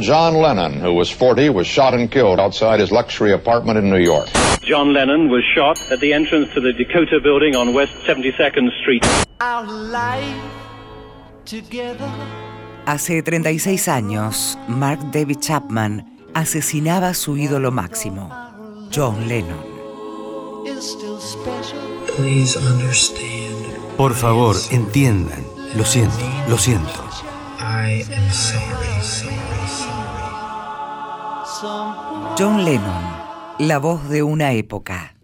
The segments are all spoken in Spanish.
John Lennon, who was 40, was shot and killed outside his luxury apartment in New York. John Lennon was shot at the entrance to the Dakota building on West 72nd Street. Our life together. Hace 36 años, Mark David Chapman asesinaba a su ídolo máximo, John Lennon. Por favor, entiendan. Lo siento, lo siento. John Lennon, la voz de una época.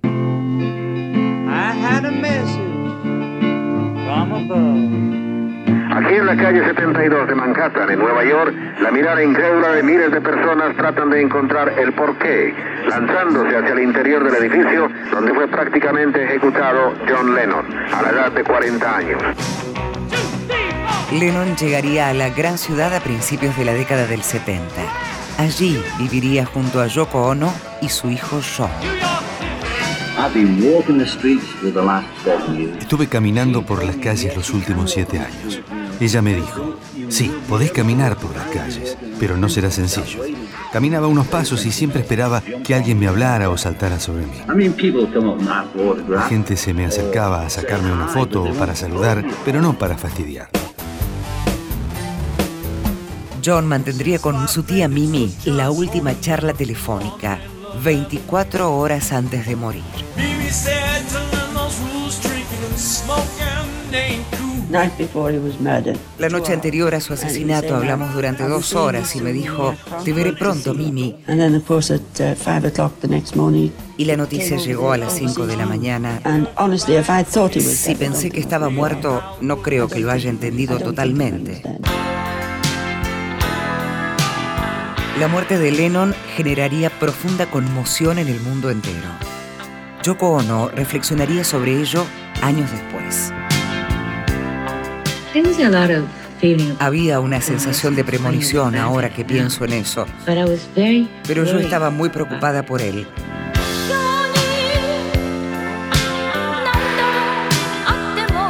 Aquí en la calle 72 de Manhattan, en Nueva York, la mirada incrédula de miles de personas tratan de encontrar el porqué, lanzándose hacia el interior del edificio donde fue prácticamente ejecutado John Lennon, a la edad de 40 años. Lennon llegaría a la gran ciudad a principios de la década del 70. Allí viviría junto a Yoko Ono y su hijo John. Estuve caminando por las calles los últimos siete años. Ella me dijo, sí, podés caminar por las calles, pero no será sencillo. Caminaba unos pasos y siempre esperaba que alguien me hablara o saltara sobre mí. La gente se me acercaba a sacarme una foto o para saludar, pero no para fastidiar. John mantendría con su tía Mimi la última charla telefónica, 24 horas antes de morir. La noche anterior a su asesinato hablamos durante dos horas y me dijo, te veré pronto, Mimi. Y la noticia llegó a las 5 de la mañana. Si pensé que estaba muerto, no creo que lo haya entendido totalmente. La muerte de Lennon generaría profunda conmoción en el mundo entero. Yoko Ono reflexionaría sobre ello años después. Había una sensación de premonición ahora que pienso en eso, pero yo estaba muy preocupada por él.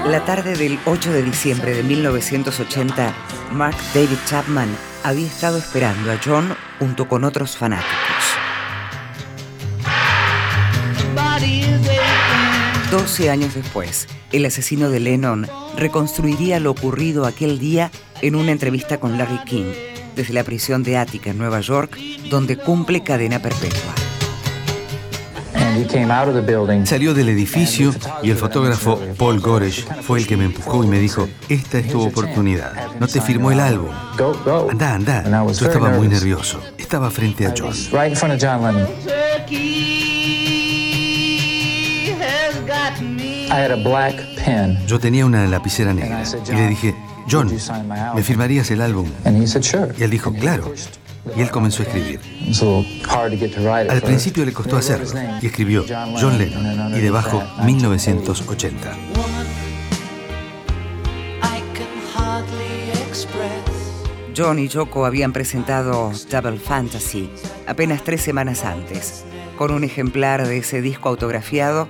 La tarde del 8 de diciembre de 1980, Mark David Chapman había estado esperando a John junto con otros fanáticos. Doce años después, el asesino de Lennon reconstruiría lo ocurrido aquel día en una entrevista con Larry King, desde la prisión de Attica en Nueva York, donde cumple cadena perpetua. Salió del edificio y el fotógrafo Paul Goresh fue el que me empujó y me dijo, esta es tu oportunidad. No te firmó el álbum. Anda, anda. Yo estaba muy nervioso. Estaba frente a John. Yo tenía una lapicera negra y le dije, John, ¿me firmarías el álbum? Y él dijo, claro. Y él comenzó a escribir. Al principio le costó hacerlo y escribió John Lennon y debajo 1980. John y Yoko habían presentado Double Fantasy apenas tres semanas antes. Con un ejemplar de ese disco autografiado,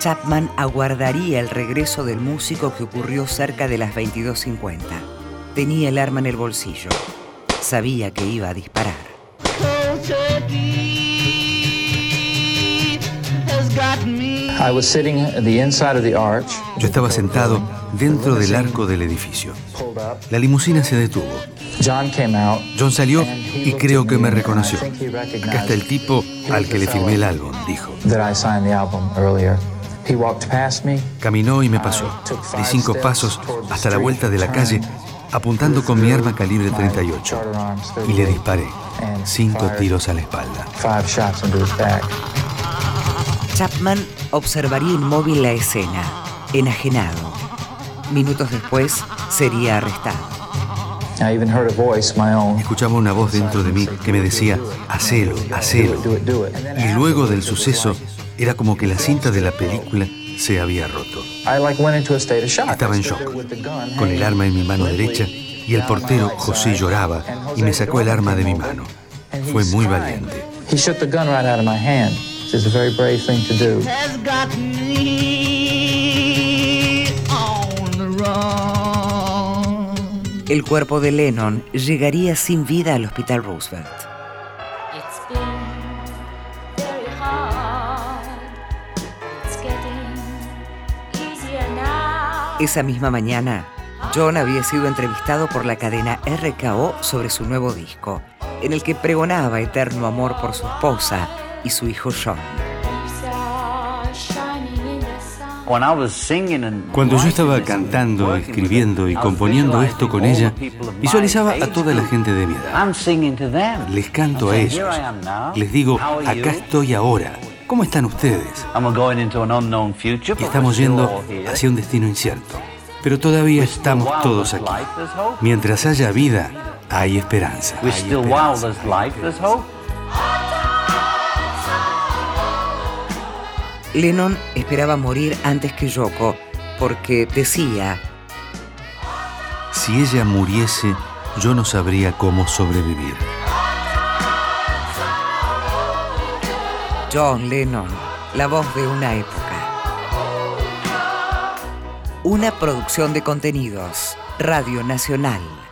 Chapman aguardaría el regreso del músico que ocurrió cerca de las 22.50. Tenía el arma en el bolsillo. Sabía que iba a disparar. Yo estaba sentado dentro del arco del edificio. La limusina se detuvo. John salió y creo que me reconoció. Acá está el tipo al que le firmé el álbum, dijo. Caminó y me pasó. Di cinco pasos hasta la vuelta de la calle, apuntando con mi arma calibre 38. Y le disparé. Cinco tiros a la espalda. Chapman observaría inmóvil la escena, enajenado. Minutos después sería arrestado. Escuchaba una voz dentro de mí que me decía, hacelo, hacelo. Y luego del suceso, era como que la cinta de la película se había roto. Estaba en shock, con el arma en mi mano derecha y el portero José lloraba y me sacó el arma de mi mano. Fue muy valiente. el cuerpo de Lennon llegaría sin vida al Hospital Roosevelt. Esa misma mañana, John había sido entrevistado por la cadena RKO sobre su nuevo disco, en el que pregonaba eterno amor por su esposa y su hijo John. Cuando yo estaba cantando, escribiendo y componiendo esto con ella, visualizaba a toda la gente de mi edad. Les canto a ellos. Les digo, acá estoy ahora. ¿Cómo están ustedes? Estamos yendo hacia un destino incierto. Pero todavía estamos todos aquí. Mientras haya vida, hay esperanza. Hay esperanza. Lennon esperaba morir antes que Yoko porque decía, si ella muriese, yo no sabría cómo sobrevivir. John Lennon, la voz de una época. Una producción de contenidos, Radio Nacional.